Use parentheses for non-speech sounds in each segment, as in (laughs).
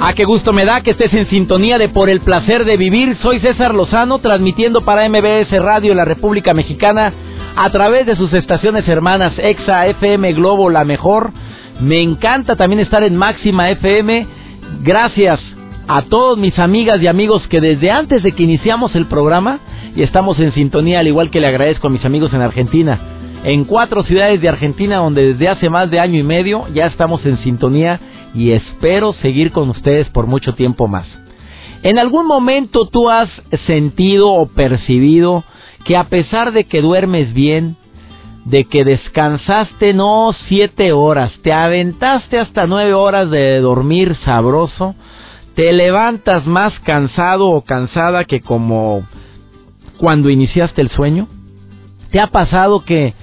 Ah, qué gusto me da que estés en sintonía de Por el placer de vivir. Soy César Lozano, transmitiendo para MBS Radio la República Mexicana a través de sus estaciones hermanas EXA, FM, Globo, La Mejor. Me encanta también estar en Máxima FM. Gracias a todos mis amigas y amigos que desde antes de que iniciamos el programa y estamos en sintonía, al igual que le agradezco a mis amigos en Argentina. En cuatro ciudades de Argentina donde desde hace más de año y medio ya estamos en sintonía y espero seguir con ustedes por mucho tiempo más. ¿En algún momento tú has sentido o percibido que a pesar de que duermes bien, de que descansaste no siete horas, te aventaste hasta nueve horas de dormir sabroso, te levantas más cansado o cansada que como cuando iniciaste el sueño? ¿Te ha pasado que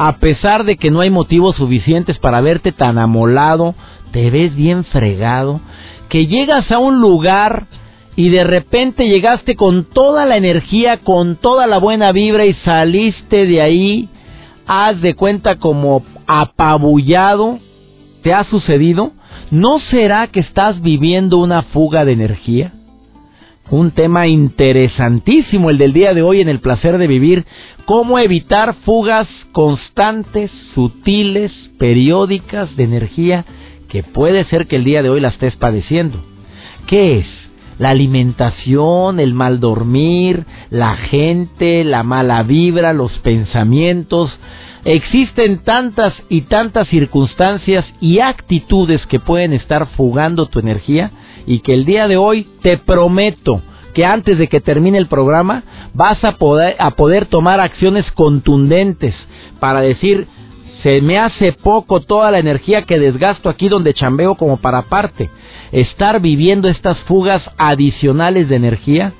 a pesar de que no hay motivos suficientes para verte tan amolado, te ves bien fregado, que llegas a un lugar y de repente llegaste con toda la energía, con toda la buena vibra y saliste de ahí, haz de cuenta como apabullado, ¿te ha sucedido? ¿No será que estás viviendo una fuga de energía? Un tema interesantísimo el del día de hoy en el placer de vivir, cómo evitar fugas constantes, sutiles, periódicas de energía que puede ser que el día de hoy la estés padeciendo. ¿Qué es? La alimentación, el mal dormir, la gente, la mala vibra, los pensamientos. Existen tantas y tantas circunstancias y actitudes que pueden estar fugando tu energía y que el día de hoy te prometo que antes de que termine el programa vas a poder, a poder tomar acciones contundentes para decir se me hace poco toda la energía que desgasto aquí donde chambeo como para parte. Estar viviendo estas fugas adicionales de energía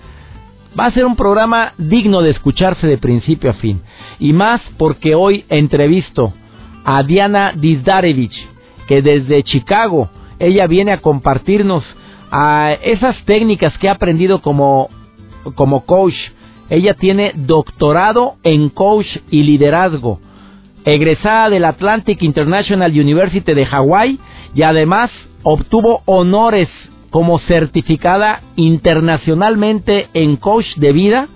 va a ser un programa digno de escucharse de principio a fin. Y más porque hoy entrevisto a Diana Dizdarevich, que desde Chicago ella viene a compartirnos a esas técnicas que ha aprendido como, como coach. Ella tiene doctorado en coach y liderazgo egresada del Atlantic International University de Hawái y además obtuvo honores como certificada internacionalmente en coach de vida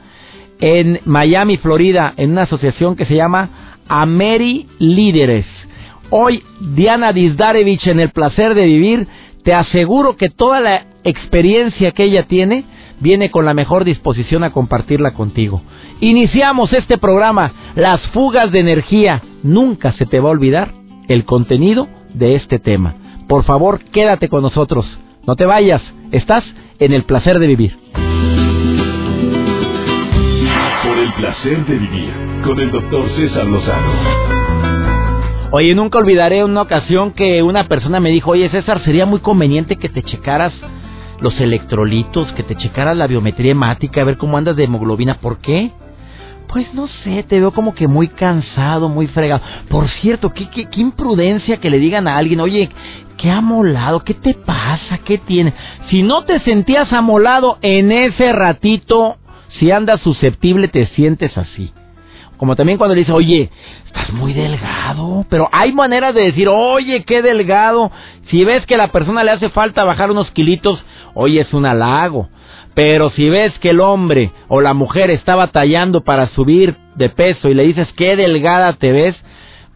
en Miami, Florida, en una asociación que se llama Ameri Líderes. Hoy, Diana Dizdarevich en el placer de vivir, te aseguro que toda la experiencia que ella tiene viene con la mejor disposición a compartirla contigo. Iniciamos este programa, Las fugas de energía. Nunca se te va a olvidar el contenido de este tema. Por favor, quédate con nosotros. No te vayas. Estás en el placer de vivir. Por el placer de vivir con el doctor César Lozano. Oye, nunca olvidaré una ocasión que una persona me dijo, oye César, sería muy conveniente que te checaras los electrolitos, que te checaras la biometría hemática, a ver cómo andas de hemoglobina. ¿Por qué? Pues no sé, te veo como que muy cansado, muy fregado. Por cierto, qué, qué, imprudencia que le digan a alguien, oye, qué amolado, ¿qué te pasa? ¿Qué tienes? Si no te sentías amolado en ese ratito, si andas susceptible, te sientes así. Como también cuando le dice, oye, estás muy delgado. Pero hay maneras de decir, oye, qué delgado. Si ves que a la persona le hace falta bajar unos kilitos, oye, es un halago. Pero si ves que el hombre o la mujer está batallando para subir de peso y le dices qué delgada te ves,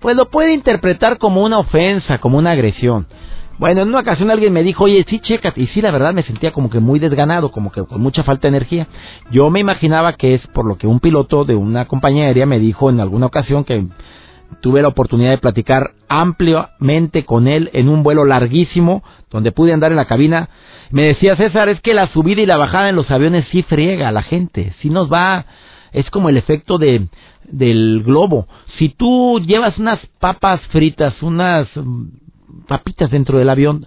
pues lo puede interpretar como una ofensa, como una agresión. Bueno, en una ocasión alguien me dijo, oye, sí, checa, y sí, la verdad me sentía como que muy desganado, como que con mucha falta de energía. Yo me imaginaba que es por lo que un piloto de una compañía aérea me dijo en alguna ocasión que tuve la oportunidad de platicar ampliamente con él en un vuelo larguísimo, donde pude andar en la cabina. Me decía César, es que la subida y la bajada en los aviones sí friega a la gente, sí nos va, es como el efecto de del globo. Si tú llevas unas papas fritas, unas papitas dentro del avión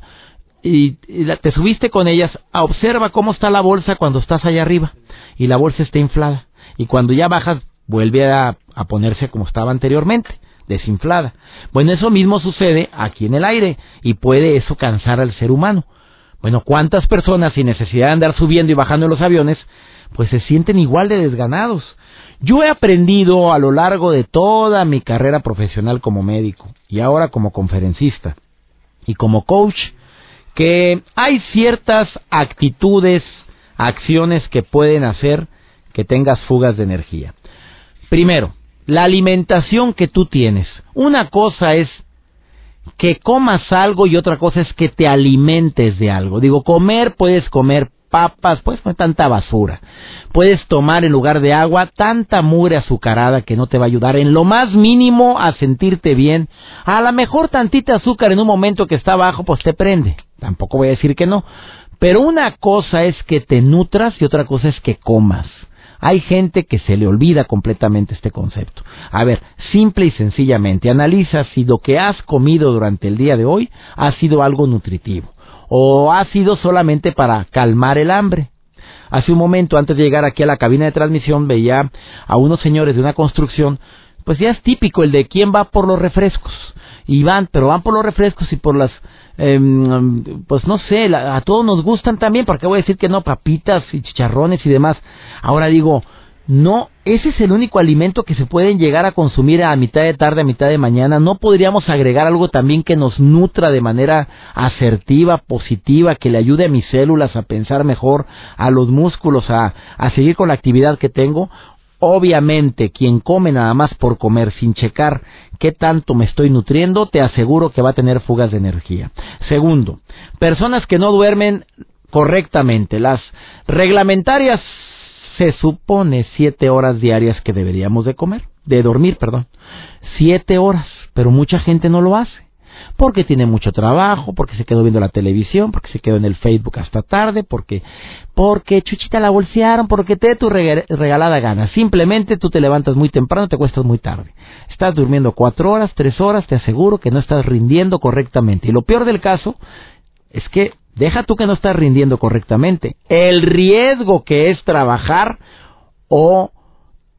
y, te subiste con ellas, observa cómo está la bolsa cuando estás allá arriba y la bolsa está inflada. Y cuando ya bajas vuelve a ponerse como estaba anteriormente desinflada. Bueno, eso mismo sucede aquí en el aire y puede eso cansar al ser humano. Bueno, ¿cuántas personas sin necesidad de andar subiendo y bajando en los aviones, pues se sienten igual de desganados? Yo he aprendido a lo largo de toda mi carrera profesional como médico y ahora como conferencista y como coach que hay ciertas actitudes, acciones que pueden hacer que tengas fugas de energía. Primero, la alimentación que tú tienes. Una cosa es que comas algo y otra cosa es que te alimentes de algo. Digo, comer puedes comer papas, pues no tanta basura. Puedes tomar en lugar de agua tanta mugre azucarada que no te va a ayudar en lo más mínimo a sentirte bien. A lo mejor tantita azúcar en un momento que está bajo, pues te prende. Tampoco voy a decir que no. Pero una cosa es que te nutras y otra cosa es que comas. Hay gente que se le olvida completamente este concepto. A ver, simple y sencillamente, analiza si lo que has comido durante el día de hoy ha sido algo nutritivo o ha sido solamente para calmar el hambre. Hace un momento, antes de llegar aquí a la cabina de transmisión, veía a unos señores de una construcción, pues ya es típico el de quién va por los refrescos. Y van, pero van por los refrescos y por las Em, pues no sé, a todos nos gustan también, porque voy a decir que no, papitas y chicharrones y demás. Ahora digo, no, ese es el único alimento que se pueden llegar a consumir a mitad de tarde, a mitad de mañana. No podríamos agregar algo también que nos nutra de manera asertiva, positiva, que le ayude a mis células a pensar mejor, a los músculos, a, a seguir con la actividad que tengo. Obviamente, quien come nada más por comer sin checar qué tanto me estoy nutriendo, te aseguro que va a tener fugas de energía. Segundo, personas que no duermen correctamente. Las reglamentarias se supone siete horas diarias que deberíamos de comer, de dormir, perdón. Siete horas, pero mucha gente no lo hace porque tiene mucho trabajo, porque se quedó viendo la televisión, porque se quedó en el Facebook hasta tarde, porque, porque Chuchita la bolsearon, porque te dé tu regalada gana. Simplemente tú te levantas muy temprano, te cuestas muy tarde. Estás durmiendo cuatro horas, tres horas, te aseguro que no estás rindiendo correctamente. Y lo peor del caso es que deja tú que no estás rindiendo correctamente. El riesgo que es trabajar o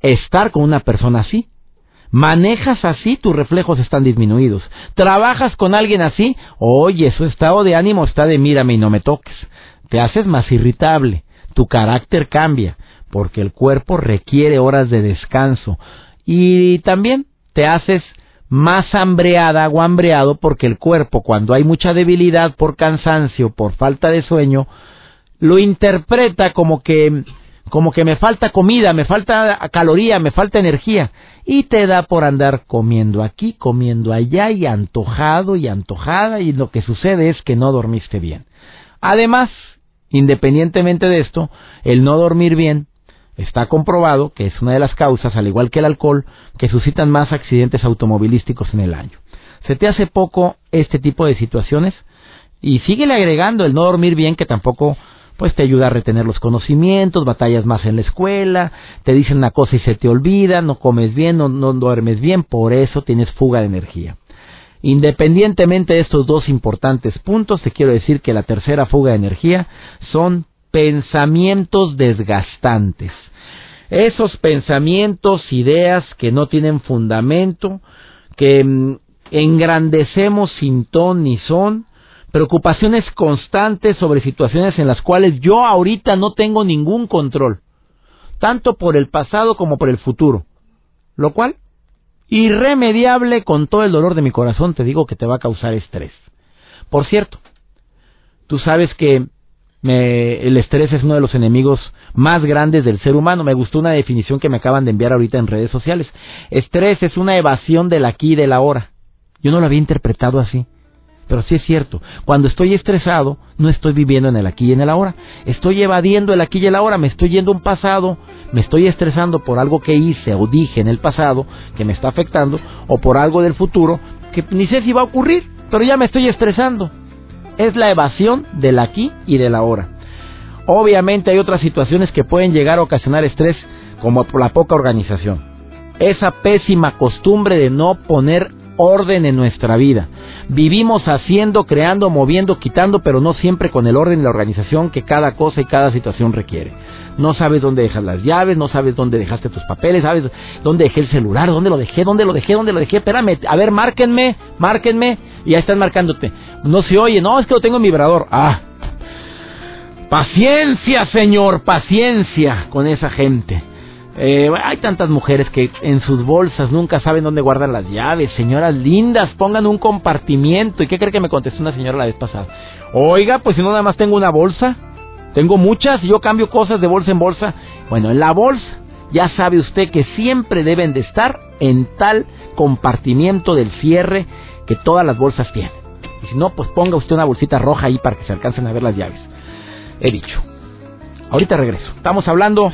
estar con una persona así manejas así, tus reflejos están disminuidos. Trabajas con alguien así, oye, su estado de ánimo está de mírame y no me toques. Te haces más irritable, tu carácter cambia, porque el cuerpo requiere horas de descanso. Y también te haces más hambreada o hambreado porque el cuerpo, cuando hay mucha debilidad por cansancio, por falta de sueño, lo interpreta como que como que me falta comida, me falta caloría, me falta energía, y te da por andar comiendo aquí, comiendo allá, y antojado y antojada, y lo que sucede es que no dormiste bien. Además, independientemente de esto, el no dormir bien está comprobado que es una de las causas, al igual que el alcohol, que suscitan más accidentes automovilísticos en el año. ¿Se te hace poco este tipo de situaciones? Y síguele agregando el no dormir bien, que tampoco pues te ayuda a retener los conocimientos, batallas más en la escuela, te dicen una cosa y se te olvida, no comes bien, no, duermes bien, por eso tienes fuga de energía. Independientemente de estos dos importantes puntos, te quiero decir que la tercera fuga de energía son pensamientos desgastantes. Esos pensamientos, ideas que no tienen fundamento, que mm, engrandecemos sin ton ni son, preocupaciones constantes sobre situaciones en las cuales yo ahorita no tengo ningún control, tanto por el pasado como por el futuro, lo cual, irremediable con todo el dolor de mi corazón, te digo que te va a causar estrés. Por cierto, tú sabes que el estrés es uno de los enemigos más grandes del ser humano. Me gustó una definición que me acaban de enviar ahorita en redes sociales. Estrés es una evasión del aquí y del ahora. Yo no lo había interpretado así. Pero sí es cierto, cuando estoy estresado, no estoy viviendo en el aquí y en el ahora. Estoy evadiendo el aquí y el ahora, me estoy yendo a un pasado, me estoy estresando por algo que hice o dije en el pasado que me está afectando, o por algo del futuro que ni sé si va a ocurrir, pero ya me estoy estresando. Es la evasión del aquí y del ahora. Obviamente hay otras situaciones que pueden llegar a ocasionar estrés, como la poca organización. Esa pésima costumbre de no poner orden en nuestra vida. Vivimos haciendo, creando, moviendo, quitando, pero no siempre con el orden y la organización que cada cosa y cada situación requiere. No sabes dónde dejas las llaves, no sabes dónde dejaste tus papeles, sabes dónde dejé el celular, dónde lo dejé, dónde lo dejé, dónde lo dejé. Espérame, a ver, márquenme, márquenme. Y ya están marcándote. No se oye, no, es que lo tengo en vibrador. Ah, Paciencia, Señor, paciencia con esa gente. Eh, hay tantas mujeres que en sus bolsas nunca saben dónde guardan las llaves. Señoras lindas, pongan un compartimiento. ¿Y qué cree que me contestó una señora la vez pasada? Oiga, pues si no nada más tengo una bolsa. Tengo muchas y yo cambio cosas de bolsa en bolsa. Bueno, en la bolsa ya sabe usted que siempre deben de estar en tal compartimiento del cierre que todas las bolsas tienen. Y si no, pues ponga usted una bolsita roja ahí para que se alcancen a ver las llaves he dicho. Ahorita regreso. Estamos hablando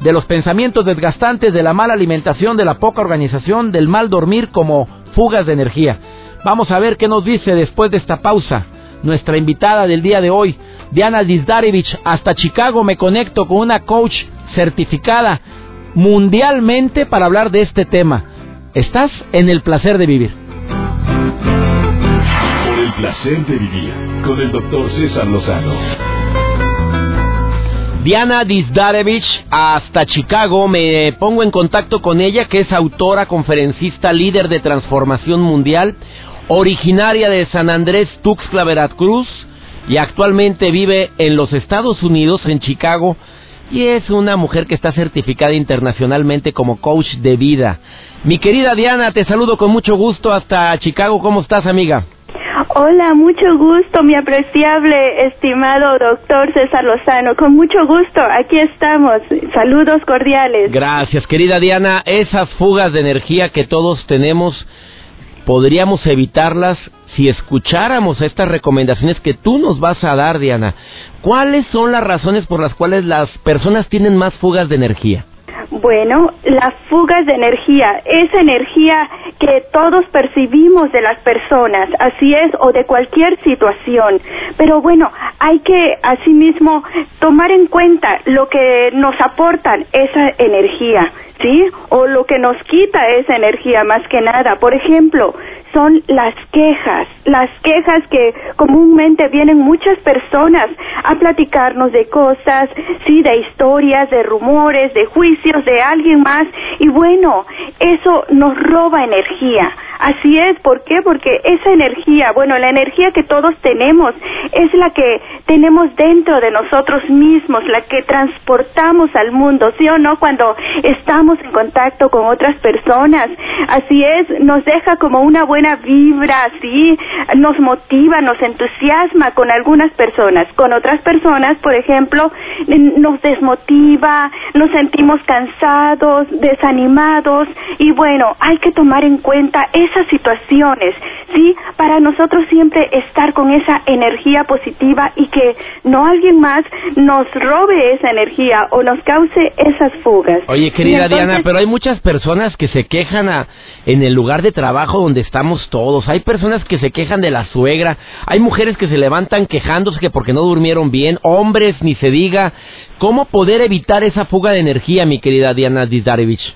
de los pensamientos desgastantes, de la mala alimentación, de la poca organización, del mal dormir como fugas de energía. Vamos a ver qué nos dice después de esta pausa nuestra invitada del día de hoy, Diana Dizdarevich. Hasta Chicago me conecto con una coach certificada mundialmente para hablar de este tema. Estás en el placer de vivir. Por el placer de vivir con el doctor César Lozano. Diana Dizdarevich hasta Chicago. Me pongo en contacto con ella, que es autora, conferencista, líder de transformación mundial, originaria de San Andrés, Tuxtla, Veracruz, y actualmente vive en los Estados Unidos, en Chicago, y es una mujer que está certificada internacionalmente como coach de vida. Mi querida Diana, te saludo con mucho gusto hasta Chicago. ¿Cómo estás, amiga? Hola, mucho gusto, mi apreciable, estimado doctor César Lozano. Con mucho gusto, aquí estamos. Saludos cordiales. Gracias, querida Diana. Esas fugas de energía que todos tenemos, podríamos evitarlas si escucháramos estas recomendaciones que tú nos vas a dar, Diana. ¿Cuáles son las razones por las cuales las personas tienen más fugas de energía? Bueno, las fugas de energía, esa energía que todos percibimos de las personas, así es, o de cualquier situación. Pero bueno, hay que asimismo tomar en cuenta lo que nos aportan esa energía, ¿sí? O lo que nos quita esa energía más que nada. Por ejemplo, son las quejas, las quejas que comúnmente vienen muchas personas a platicarnos de cosas, sí, de historias, de rumores, de juicios de alguien más y bueno, eso nos roba energía. Así es, ¿por qué? Porque esa energía, bueno, la energía que todos tenemos es la que tenemos dentro de nosotros mismos, la que transportamos al mundo, ¿sí o no? Cuando estamos en contacto con otras personas, así es, nos deja como una buena vibra, ¿sí? Nos motiva, nos entusiasma con algunas personas, con otras personas, por ejemplo, nos desmotiva, nos sentimos cansados, desanimados y bueno, hay que tomar en cuenta esas situaciones, ¿sí? Para nosotros siempre estar con esa energía positiva y que no alguien más nos robe esa energía o nos cause esas fugas. Oye, querida Diana, pero hay muchas personas que se quejan a, en el lugar de trabajo donde estamos todos. Hay personas que se quejan de la suegra, hay mujeres que se levantan quejándose que porque no durmieron bien, hombres ni se diga. ¿Cómo poder evitar esa fuga de energía, mi querida Diana Dizarevich?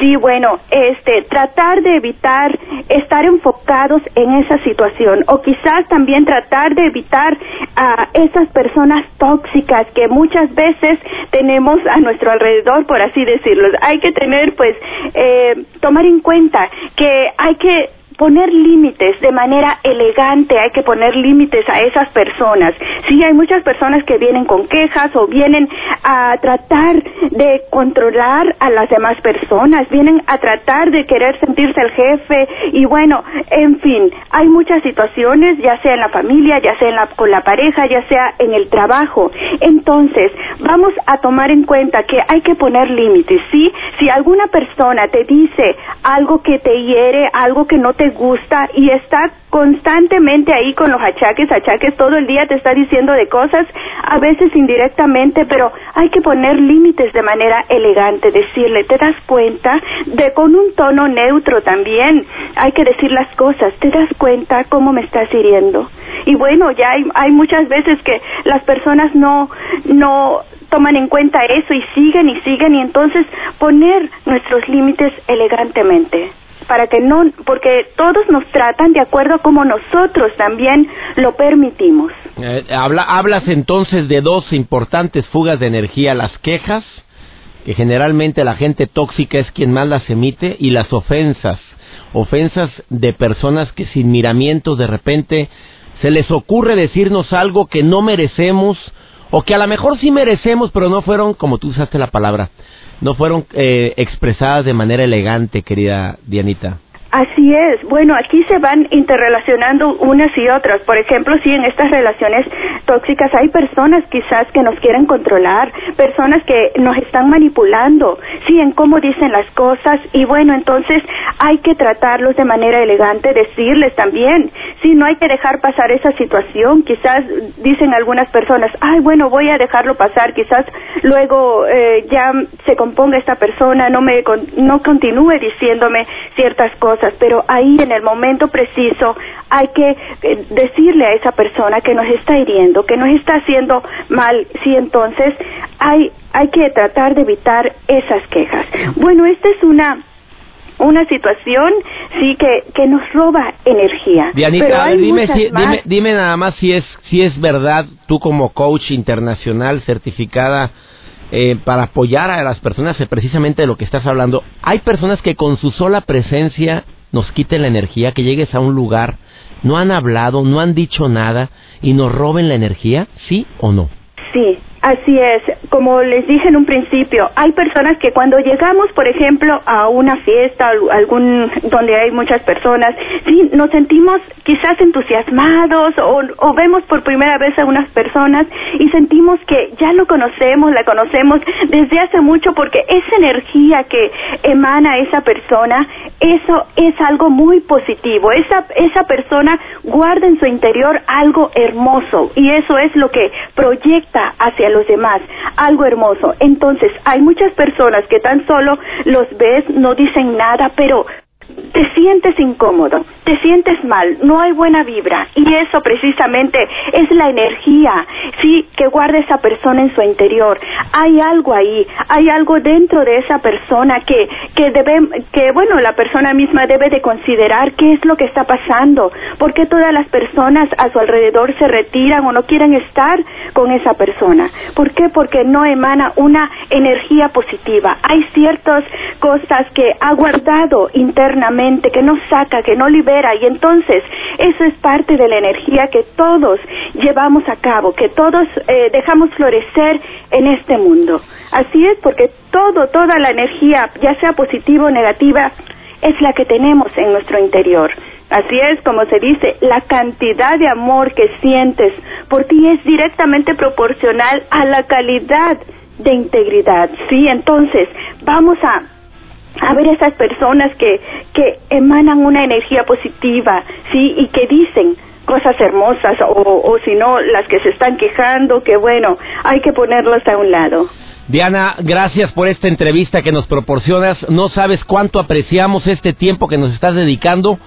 Sí, bueno, este, tratar de evitar estar enfocados en esa situación o quizás también tratar de evitar a esas personas tóxicas que muchas veces tenemos a nuestro alrededor, por así decirlo. Hay que tener, pues, eh, tomar en cuenta que hay que poner límites de manera elegante, hay que poner límites a esas personas. Sí, hay muchas personas que vienen con quejas o vienen a tratar de controlar a las demás personas, vienen a tratar de querer sentirse el jefe y bueno, en fin, hay muchas situaciones, ya sea en la familia, ya sea en la, con la pareja, ya sea en el trabajo. Entonces, vamos a tomar en cuenta que hay que poner límites, ¿sí? Si alguna persona te dice algo que te hiere, algo que no te gusta y está constantemente ahí con los achaques, achaques, todo el día te está diciendo de cosas, a veces indirectamente, pero hay que poner límites de manera elegante, decirle, ¿te das cuenta? De con un tono neutro también, hay que decir las cosas, ¿te das cuenta cómo me estás hiriendo? Y bueno, ya hay, hay muchas veces que las personas no, no toman en cuenta eso y siguen y siguen y entonces poner nuestros límites elegantemente. Para que no, porque todos nos tratan de acuerdo a como nosotros también lo permitimos. Eh, habla, hablas entonces de dos importantes fugas de energía, las quejas, que generalmente la gente tóxica es quien más las emite, y las ofensas, ofensas de personas que sin miramientos de repente se les ocurre decirnos algo que no merecemos, o que a lo mejor sí merecemos, pero no fueron, como tú usaste la palabra, no fueron eh, expresadas de manera elegante, querida Dianita. Así es. Bueno, aquí se van interrelacionando unas y otras. Por ejemplo, si en estas relaciones tóxicas hay personas quizás que nos quieren controlar, personas que nos están manipulando, sí, en cómo dicen las cosas y bueno, entonces hay que tratarlos de manera elegante, decirles también, sí, no hay que dejar pasar esa situación. Quizás dicen algunas personas, ay, bueno, voy a dejarlo pasar, quizás luego eh, ya se componga esta persona, no me no continúe diciéndome ciertas cosas pero ahí en el momento preciso hay que eh, decirle a esa persona que nos está hiriendo, que nos está haciendo mal, sí, entonces hay, hay que tratar de evitar esas quejas. Bueno, esta es una una situación sí que, que nos roba energía. Dianita, dime, dime, dime nada más si es si es verdad tú como coach internacional certificada eh, para apoyar a las personas precisamente de lo que estás hablando. Hay personas que con su sola presencia nos quiten la energía, que llegues a un lugar, no han hablado, no han dicho nada y nos roben la energía, ¿sí o no? Sí, Así es, como les dije en un principio, hay personas que cuando llegamos, por ejemplo, a una fiesta, algún donde hay muchas personas, sí, nos sentimos quizás entusiasmados o, o vemos por primera vez a unas personas y sentimos que ya lo conocemos, la conocemos desde hace mucho porque esa energía que emana esa persona, eso es algo muy positivo. Esa esa persona guarda en su interior algo hermoso y eso es lo que proyecta hacia los demás, algo hermoso. Entonces, hay muchas personas que tan solo los ves, no dicen nada, pero te sientes incómodo, te sientes mal, no hay buena vibra y eso precisamente es la energía, sí, que guarda esa persona en su interior. Hay algo ahí, hay algo dentro de esa persona que que debe que bueno, la persona misma debe de considerar qué es lo que está pasando, por qué todas las personas a su alrededor se retiran o no quieren estar con esa persona. ¿Por qué? Porque no emana una energía positiva. Hay ciertas cosas que ha guardado internamente que no saca, que no libera y entonces eso es parte de la energía que todos llevamos a cabo, que todos eh, dejamos florecer en este mundo. Así es porque todo, toda la energía, ya sea positiva o negativa, es la que tenemos en nuestro interior. Así es, como se dice, la cantidad de amor que sientes por ti es directamente proporcional a la calidad de integridad. Sí, entonces vamos a a ver esas personas que, que emanan una energía positiva, ¿sí? Y que dicen cosas hermosas, o, o si no, las que se están quejando, que bueno, hay que ponerlas a un lado. Diana, gracias por esta entrevista que nos proporcionas. No sabes cuánto apreciamos este tiempo que nos estás dedicando.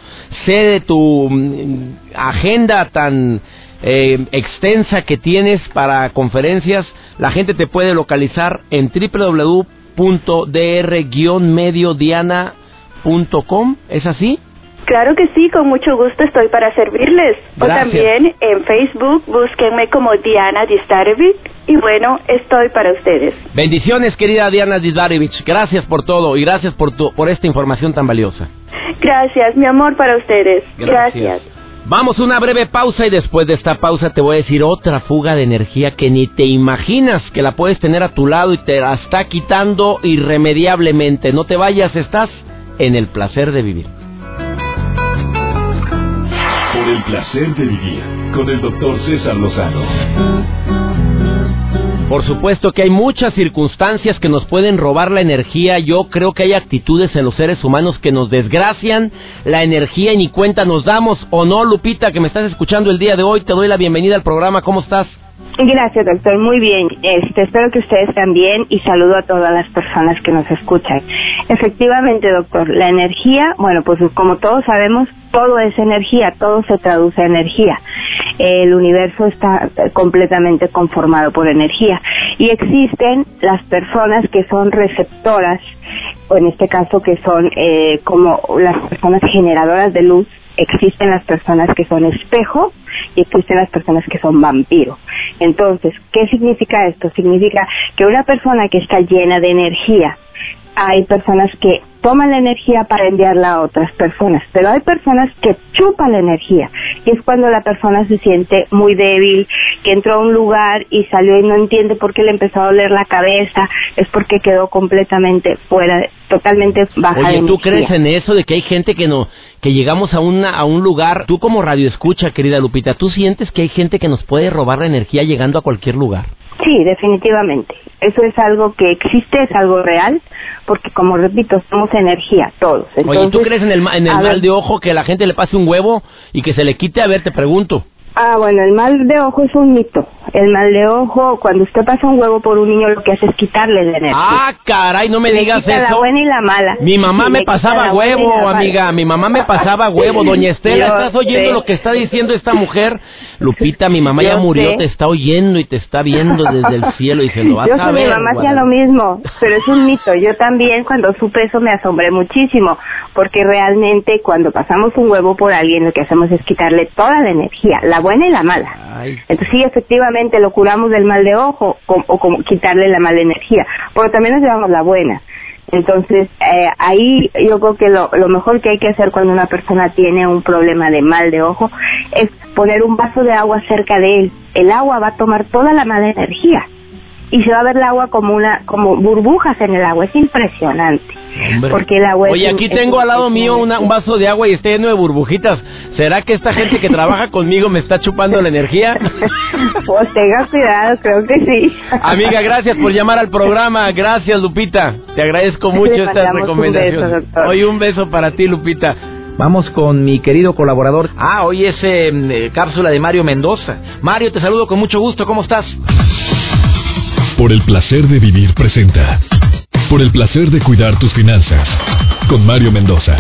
Sé de tu mm, agenda tan eh, extensa que tienes para conferencias. La gente te puede localizar en www www.dr-mediodiana.com, ¿es así? Claro que sí, con mucho gusto estoy para servirles. O también en Facebook, búsquenme como Diana Distarevic y bueno, estoy para ustedes. Bendiciones, querida Diana Distarevic. Gracias por todo y gracias por, tu, por esta información tan valiosa. Gracias, mi amor para ustedes. gracias. Vamos a una breve pausa y después de esta pausa te voy a decir otra fuga de energía que ni te imaginas que la puedes tener a tu lado y te la está quitando irremediablemente. No te vayas, estás en el placer de vivir. Por el placer de vivir con el doctor César Lozano. Por supuesto que hay muchas circunstancias que nos pueden robar la energía. Yo creo que hay actitudes en los seres humanos que nos desgracian la energía y ni cuenta nos damos. ¿O no, Lupita, que me estás escuchando el día de hoy? Te doy la bienvenida al programa. ¿Cómo estás? Gracias, doctor. Muy bien. Este, espero que ustedes también y saludo a todas las personas que nos escuchan. Efectivamente, doctor, la energía, bueno, pues como todos sabemos, todo es energía, todo se traduce a energía. el universo está completamente conformado por energía y existen las personas que son receptoras o en este caso que son eh, como las personas generadoras de luz existen las personas que son espejo y existen las personas que son vampiro. Entonces, ¿qué significa esto? Significa que una persona que está llena de energía, hay personas que toman la energía para enviarla a otras personas, pero hay personas que chupan la energía y es cuando la persona se siente muy débil, que entró a un lugar y salió y no entiende por qué le empezó a doler la cabeza, es porque quedó completamente fuera, totalmente baja Oye, de ¿tú energía. crees en eso de que hay gente que no que llegamos a una a un lugar, tú como radio escucha, querida Lupita, tú sientes que hay gente que nos puede robar la energía llegando a cualquier lugar? Sí, definitivamente. Eso es algo que existe, es algo real, porque como repito, somos energía, todos. Oye, ¿tú Entonces, crees en el, en el ver, mal de ojo que la gente le pase un huevo y que se le quite? A ver, te pregunto. Ah, bueno, el mal de ojo es un mito. El mal de ojo, cuando usted pasa un huevo por un niño, lo que hace es quitarle la energía. Ah, caray, no me Le digas quita la eso. buena y la mala. Mi mamá Sí, me pasaba la la huevo, amiga. Mi mamá me pasaba huevo. (laughs) Doña Estela, Yo ¿estás oyendo sé. lo que está diciendo esta mujer? Lupita, mi mamá ya murió, sé. te está oyendo y te está viendo desde el cielo y se lo vas Yo a ver. mi mamá hacía lo mismo, pero es un mito. Yo también cuando supe eso me asombré muchísimo, porque realmente cuando pasamos un huevo por alguien lo que hacemos es quitarle toda la energía, la buena y la mala. Ay. Entonces sí, efectivamente lo curamos del mal de ojo o, o como quitarle la mala energía, pero también nos llevamos la buena. Entonces eh, ahí yo creo que lo, lo mejor que hay que hacer cuando una persona tiene un problema de mal de ojo es poner un vaso de agua cerca de él. El agua va a tomar toda la mala energía y se va a ver el agua como una como burbujas en el agua. Es impresionante. Hombre. Porque el agua es Oye, un- aquí es tengo un- al lado es mío un- una- un vaso de agua y está lleno de burbujitas. ¿Será que esta gente que trabaja conmigo me está chupando la energía? (laughs) pues tenga cuidado, creo que sí. Amiga, gracias por llamar al programa. Gracias, Lupita. Te agradezco mucho Le estas un recomendaciones. beso. Hoy un beso para ti, Lupita. Vamos con mi querido colaborador. Ah, hoy es eh, eh, cápsula de Mario Mendoza. Mario, te saludo con mucho gusto. ¿Cómo estás? Por el placer de vivir presenta. Por el placer de cuidar tus finanzas. Con Mario Mendoza.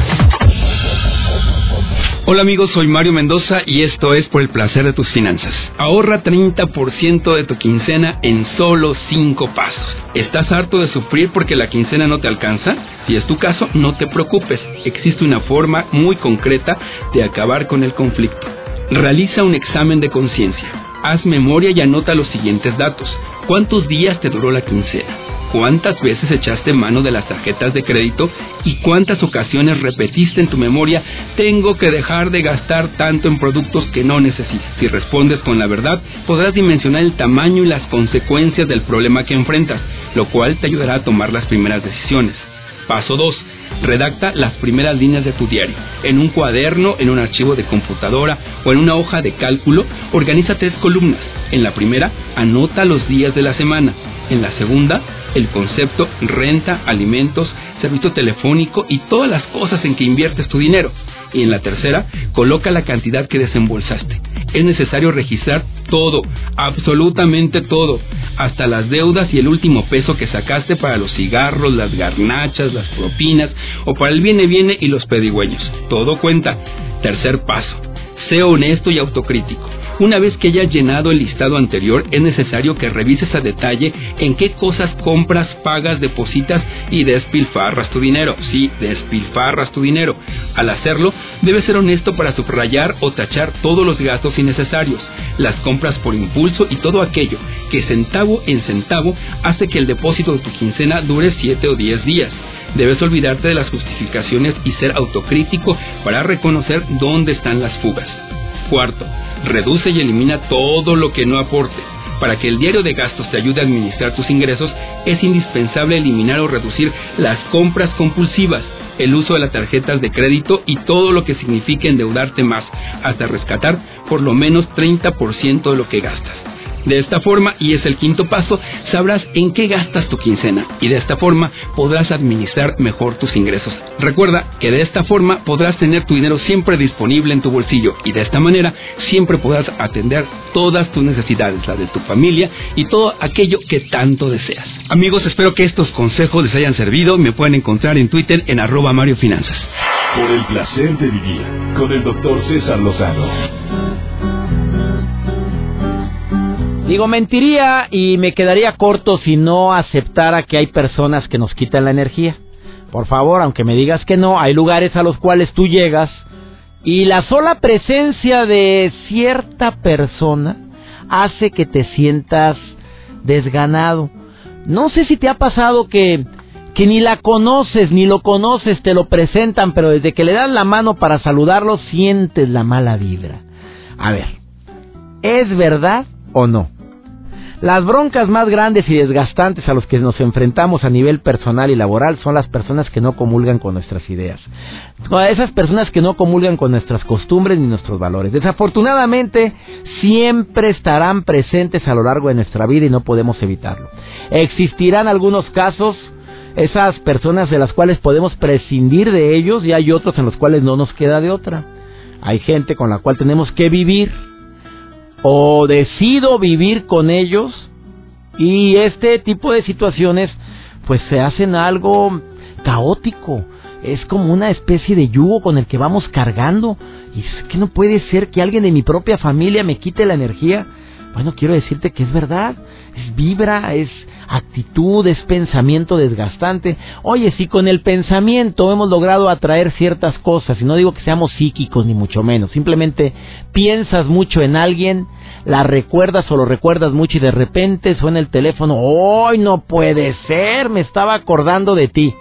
Hola amigos, soy Mario Mendoza y esto es Por el placer de tus finanzas. Ahorra 30% de tu quincena en solo 5 pasos. ¿Estás harto de sufrir porque la quincena no te alcanza? Si es tu caso, no te preocupes. Existe una forma muy concreta de acabar con el conflicto. Realiza un examen de conciencia. Haz memoria y anota los siguientes datos. ¿Cuántos días te duró la quincena? ¿Cuántas veces echaste mano de las tarjetas de crédito y cuántas ocasiones repetiste en tu memoria tengo que dejar de gastar tanto en productos que no necesito? Si respondes con la verdad, podrás dimensionar el tamaño y las consecuencias del problema que enfrentas, lo cual te ayudará a tomar las primeras decisiones. Paso 2. Redacta las primeras líneas de tu diario. En un cuaderno, en un archivo de computadora o en una hoja de cálculo, organiza tres columnas. En la primera, anota los días de la semana. En la segunda, el concepto renta, alimentos, servicio telefónico y todas las cosas en que inviertes tu dinero. Y en la tercera, coloca la cantidad que desembolsaste. Es necesario registrar todo, absolutamente todo, hasta las deudas y el último peso que sacaste para los cigarros, las garnachas, las propinas o para el viene viene y los pedigüeños. Todo cuenta. Tercer paso. Sé honesto y autocrítico. Una vez que hayas llenado el listado anterior, es necesario que revises a detalle en qué cosas compras, pagas, depositas y despilfarras tu dinero. Sí, despilfarras tu dinero. Al hacerlo, debes ser honesto para subrayar o tachar todos los gastos innecesarios, las compras por impulso y todo aquello que centavo en centavo hace que el depósito de tu quincena dure 7 o 10 días. Debes olvidarte de las justificaciones y ser autocrítico para reconocer dónde están las fugas. Cuarto, reduce y elimina todo lo que no aporte. Para que el diario de gastos te ayude a administrar tus ingresos, es indispensable eliminar o reducir las compras compulsivas, el uso de las tarjetas de crédito y todo lo que signifique endeudarte más, hasta rescatar por lo menos 30% de lo que gastas. De esta forma, y es el quinto paso, sabrás en qué gastas tu quincena y de esta forma podrás administrar mejor tus ingresos. Recuerda que de esta forma podrás tener tu dinero siempre disponible en tu bolsillo y de esta manera siempre podrás atender todas tus necesidades, la de tu familia y todo aquello que tanto deseas. Amigos, espero que estos consejos les hayan servido. Me pueden encontrar en Twitter en arroba Mario Finanzas. Por el placer de vivir. Con el doctor César Lozano. Digo, mentiría y me quedaría corto si no aceptara que hay personas que nos quitan la energía. Por favor, aunque me digas que no, hay lugares a los cuales tú llegas y la sola presencia de cierta persona hace que te sientas desganado. No sé si te ha pasado que, que ni la conoces, ni lo conoces, te lo presentan, pero desde que le das la mano para saludarlo, sientes la mala vibra. A ver, ¿es verdad o no? Las broncas más grandes y desgastantes a los que nos enfrentamos a nivel personal y laboral son las personas que no comulgan con nuestras ideas. Esas personas que no comulgan con nuestras costumbres ni nuestros valores. Desafortunadamente, siempre estarán presentes a lo largo de nuestra vida y no podemos evitarlo. Existirán algunos casos esas personas de las cuales podemos prescindir de ellos y hay otros en los cuales no nos queda de otra. Hay gente con la cual tenemos que vivir o decido vivir con ellos y este tipo de situaciones pues se hacen algo caótico. Es como una especie de yugo con el que vamos cargando. Y es que no puede ser que alguien de mi propia familia me quite la energía. Bueno, quiero decirte que es verdad. Es vibra, es actitud, es pensamiento desgastante. Oye, si con el pensamiento hemos logrado atraer ciertas cosas, y no digo que seamos psíquicos ni mucho menos, simplemente piensas mucho en alguien, la recuerdas o lo recuerdas mucho y de repente suena el teléfono, ¡ay, no puede ser! Me estaba acordando de ti.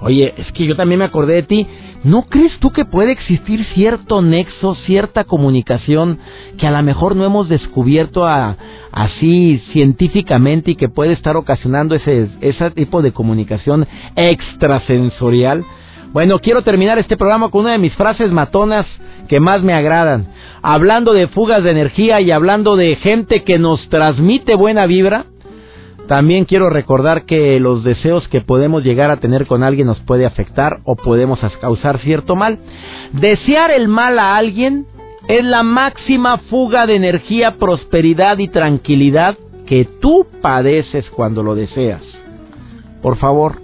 Oye, es que yo también me acordé de ti. ¿No crees tú que puede existir cierto nexo, cierta comunicación que a lo mejor no hemos descubierto así científicamente y que puede estar ocasionando ese, ese tipo de comunicación extrasensorial? Bueno, quiero terminar este programa con una de mis frases matonas que más me agradan. Hablando de fugas de energía y hablando de gente que nos transmite buena vibra, también quiero recordar que los deseos que podemos llegar a tener con alguien nos puede afectar o podemos causar cierto mal. Desear el mal a alguien es la máxima fuga de energía, prosperidad y tranquilidad que tú padeces cuando lo deseas. Por favor,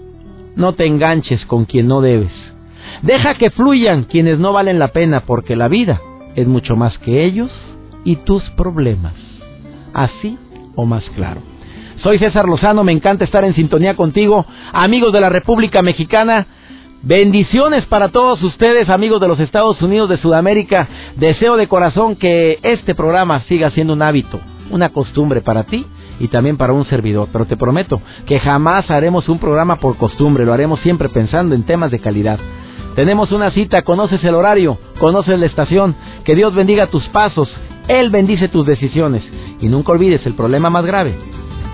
no te enganches con quien no debes. Deja que fluyan quienes no valen la pena porque la vida es mucho más que ellos y tus problemas. Así o más claro. Soy César Lozano, me encanta estar en sintonía contigo, amigos de la República Mexicana. Bendiciones para todos ustedes, amigos de los Estados Unidos de Sudamérica. Deseo de corazón que este programa siga siendo un hábito, una costumbre para ti y también para un servidor. Pero te prometo que jamás haremos un programa por costumbre, lo haremos siempre pensando en temas de calidad. Tenemos una cita, conoces el horario, conoces la estación, que Dios bendiga tus pasos, Él bendice tus decisiones y nunca olvides el problema más grave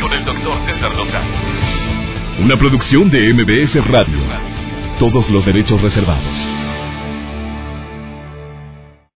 con el doctor César Lozano. Una producción de MBS Radio. Todos los derechos reservados.